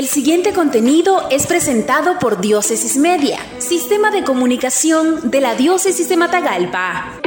El siguiente contenido es presentado por Diócesis Media, Sistema de Comunicación de la Diócesis de Matagalpa.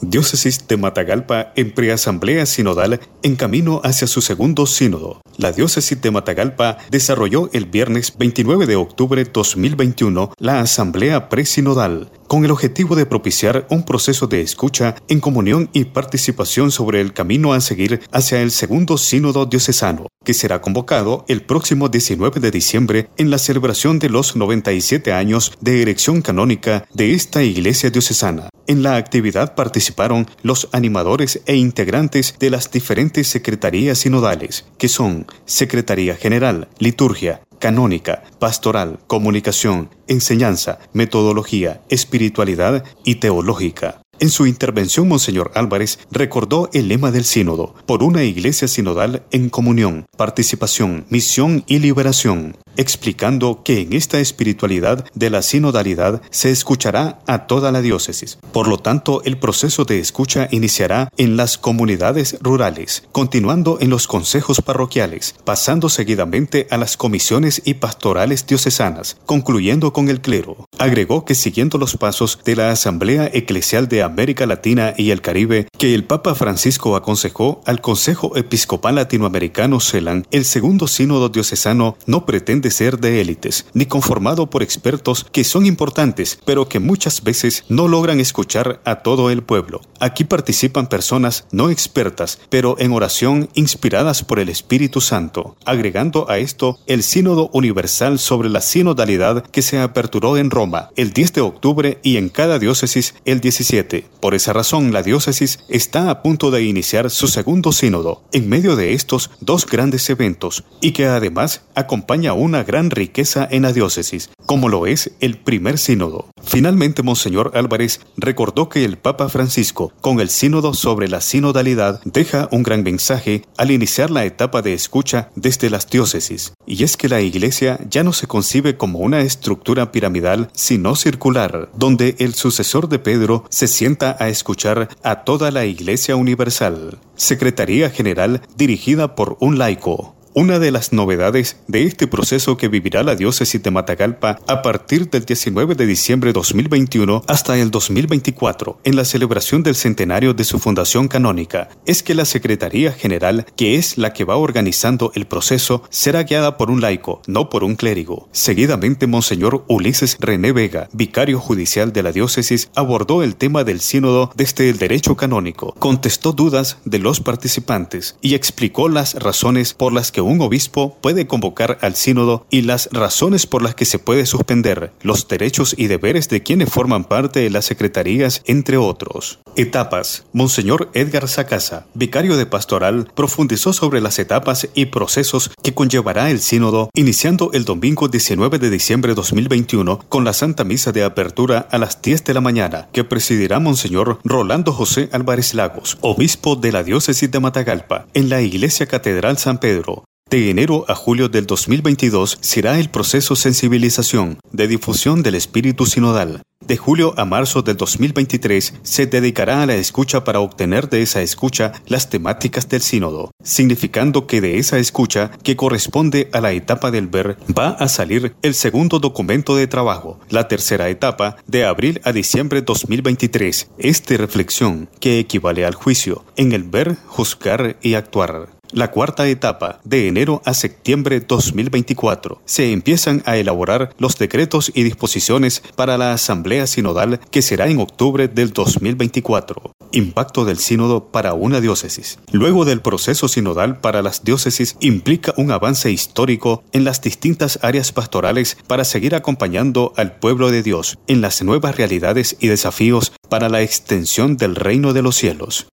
Diócesis de Matagalpa en preasamblea sinodal en camino hacia su segundo sínodo. La Diócesis de Matagalpa desarrolló el viernes 29 de octubre 2021 la asamblea presinodal con el objetivo de propiciar un proceso de escucha en comunión y participación sobre el camino a seguir hacia el segundo sínodo diocesano, que será convocado el próximo 19 de diciembre en la celebración de los 97 años de erección canónica de esta iglesia diocesana. En la actividad participaron los animadores e integrantes de las diferentes secretarías sinodales, que son Secretaría General, Liturgia, Canónica, Pastoral, Comunicación, Enseñanza, Metodología, Espiritualidad y Teológica. En su intervención, Monseñor Álvarez recordó el lema del sínodo, por una iglesia sinodal en comunión, participación, misión y liberación, explicando que en esta espiritualidad de la sinodalidad se escuchará a toda la diócesis. Por lo tanto, el proceso de escucha iniciará en las comunidades rurales, continuando en los consejos parroquiales, pasando seguidamente a las comisiones y pastorales diocesanas, concluyendo con el clero. Agregó que siguiendo los pasos de la Asamblea Eclesial de América Latina y el Caribe, que el Papa Francisco aconsejó al Consejo Episcopal Latinoamericano CELAN, el segundo sínodo diocesano no pretende de ser de élites, ni conformado por expertos que son importantes, pero que muchas veces no logran escuchar a todo el pueblo. Aquí participan personas no expertas, pero en oración inspiradas por el Espíritu Santo, agregando a esto el Sínodo Universal sobre la Sinodalidad que se aperturó en Roma el 10 de octubre y en cada diócesis el 17. Por esa razón, la diócesis está a punto de iniciar su segundo sínodo, en medio de estos dos grandes eventos, y que además acompaña un una gran riqueza en la diócesis, como lo es el primer sínodo. Finalmente, Monseñor Álvarez recordó que el Papa Francisco, con el sínodo sobre la sinodalidad, deja un gran mensaje al iniciar la etapa de escucha desde las diócesis, y es que la Iglesia ya no se concibe como una estructura piramidal, sino circular, donde el sucesor de Pedro se sienta a escuchar a toda la Iglesia Universal. Secretaría General dirigida por un laico, una de las novedades de este proceso que vivirá la diócesis de Matagalpa a partir del 19 de diciembre de 2021 hasta el 2024, en la celebración del centenario de su fundación canónica, es que la Secretaría General, que es la que va organizando el proceso, será guiada por un laico, no por un clérigo. Seguidamente, Monseñor Ulises René Vega, vicario judicial de la diócesis, abordó el tema del sínodo desde el derecho canónico, contestó dudas de los participantes y explicó las razones por las que un obispo puede convocar al sínodo y las razones por las que se puede suspender, los derechos y deberes de quienes forman parte de las secretarías, entre otros. Etapas. Monseñor Edgar Sacasa, vicario de pastoral, profundizó sobre las etapas y procesos que conllevará el sínodo, iniciando el domingo 19 de diciembre de 2021 con la Santa Misa de Apertura a las 10 de la mañana, que presidirá Monseñor Rolando José Álvarez Lagos, obispo de la diócesis de Matagalpa, en la Iglesia Catedral San Pedro, de enero a julio del 2022 será el proceso sensibilización de difusión del espíritu sinodal. De julio a marzo del 2023 se dedicará a la escucha para obtener de esa escucha las temáticas del sínodo, significando que de esa escucha, que corresponde a la etapa del ver, va a salir el segundo documento de trabajo, la tercera etapa, de abril a diciembre 2023, este reflexión, que equivale al juicio, en el ver, juzgar y actuar. La cuarta etapa, de enero a septiembre 2024, se empiezan a elaborar los decretos y disposiciones para la Asamblea Sinodal que será en octubre del 2024. Impacto del sínodo para una diócesis. Luego del proceso sinodal para las diócesis implica un avance histórico en las distintas áreas pastorales para seguir acompañando al pueblo de Dios en las nuevas realidades y desafíos para la extensión del reino de los cielos.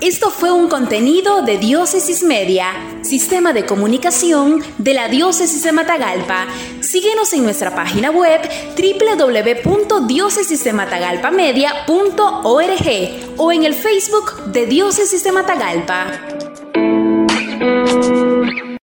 Esto fue un contenido de Diócesis Media, sistema de comunicación de la Diócesis de Matagalpa. Síguenos en nuestra página web www.diócesisdematagalpamedia.org o en el Facebook de Diócesis de Matagalpa.